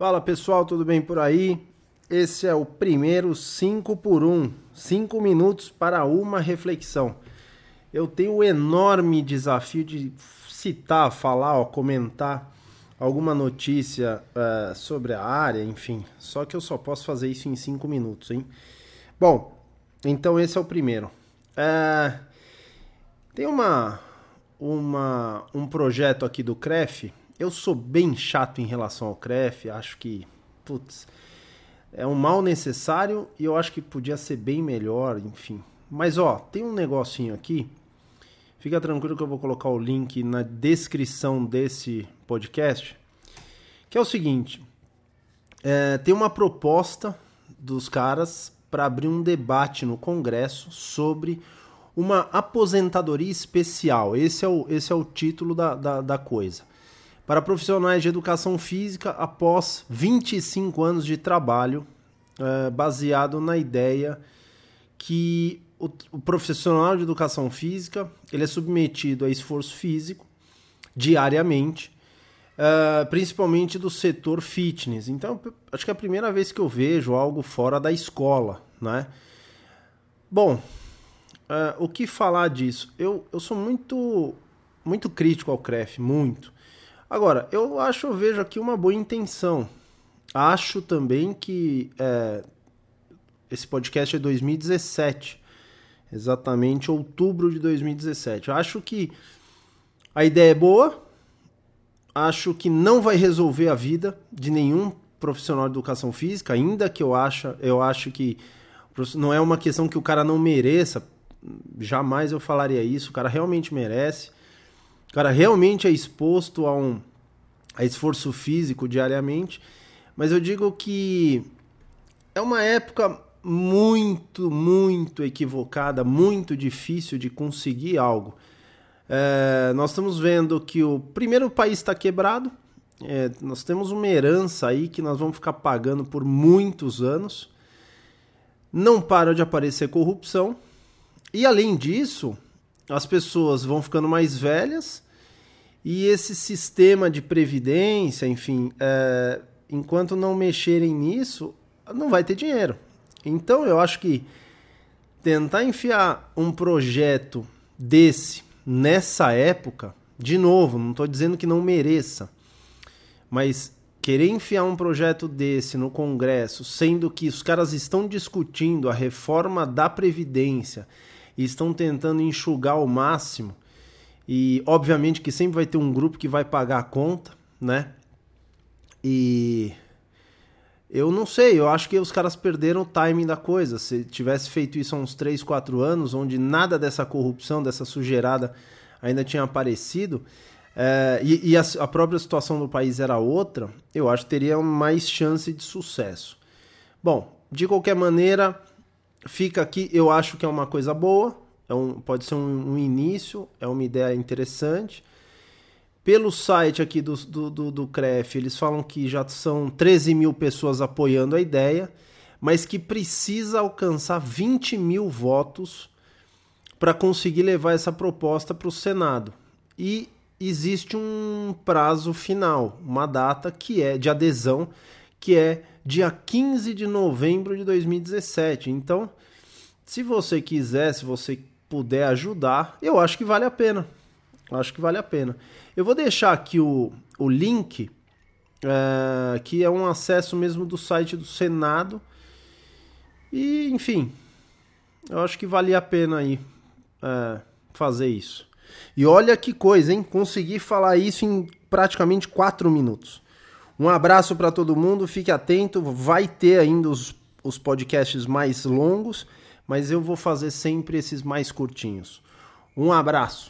Fala pessoal, tudo bem por aí? Esse é o primeiro 5 por 1, 5 minutos para uma reflexão. Eu tenho o enorme desafio de citar, falar, ó, comentar alguma notícia uh, sobre a área, enfim. Só que eu só posso fazer isso em 5 minutos, hein? Bom, então esse é o primeiro. Uh, tem uma, uma, um projeto aqui do CREF eu sou bem chato em relação ao CREF, acho que, putz, é um mal necessário e eu acho que podia ser bem melhor, enfim. Mas ó, tem um negocinho aqui. Fica tranquilo que eu vou colocar o link na descrição desse podcast. Que é o seguinte: é, tem uma proposta dos caras para abrir um debate no Congresso sobre uma aposentadoria especial. Esse é o, esse é o título da, da, da coisa para profissionais de educação física após 25 anos de trabalho, é, baseado na ideia que o, o, profissional de educação física ele é submetido a esforço físico diariamente, é, principalmente do setor fitness. Então, acho que é a primeira vez que eu vejo algo fora da escola, né? Bom, é, o que falar disso? Eu, eu sou muito, muito crítico ao CREF, muito. Agora, eu acho, eu vejo aqui uma boa intenção. Acho também que é, esse podcast é 2017, exatamente outubro de 2017. Eu acho que a ideia é boa, acho que não vai resolver a vida de nenhum profissional de educação física, ainda que eu acho, eu acho que não é uma questão que o cara não mereça, jamais eu falaria isso, o cara realmente merece. O cara realmente é exposto a um a esforço físico diariamente, mas eu digo que é uma época muito, muito equivocada, muito difícil de conseguir algo. É, nós estamos vendo que o primeiro país está quebrado, é, nós temos uma herança aí que nós vamos ficar pagando por muitos anos. Não para de aparecer corrupção. E além disso, as pessoas vão ficando mais velhas e esse sistema de previdência, enfim, é, enquanto não mexerem nisso, não vai ter dinheiro. Então eu acho que tentar enfiar um projeto desse nessa época, de novo, não estou dizendo que não mereça, mas querer enfiar um projeto desse no Congresso, sendo que os caras estão discutindo a reforma da Previdência e estão tentando enxugar ao máximo, e obviamente que sempre vai ter um grupo que vai pagar a conta, né? E eu não sei, eu acho que os caras perderam o timing da coisa. Se tivesse feito isso há uns 3, 4 anos, onde nada dessa corrupção, dessa sujeirada ainda tinha aparecido, é, e, e a, a, própria situação do país era outra, eu acho que teria mais chance de sucesso. Bom, de qualquer maneira, fica aqui, eu acho que é uma coisa boa, é um, pode ser um, um, início, é uma ideia interessante. Pelo site aqui do, do, do, do CREF, eles falam que já são 13 mil pessoas apoiando a ideia, mas que precisa alcançar 20 mil votos para conseguir levar essa proposta para o Senado. E existe um prazo final, uma data que é de adesão, que é dia 15 de novembro de 2017. Então, se você quiser, se você puder ajudar, eu acho que vale a pena. Acho que vale a pena. Eu vou deixar aqui o, o link, é, que é um acesso mesmo do site do Senado. E, enfim, eu acho que vale a pena aí é, fazer isso. E olha que coisa, hein? Consegui falar isso em praticamente quatro minutos. Um abraço para todo mundo, fique atento, vai ter ainda os, os podcasts mais longos mas eu vou fazer sempre esses mais curtinhos. Um abraço!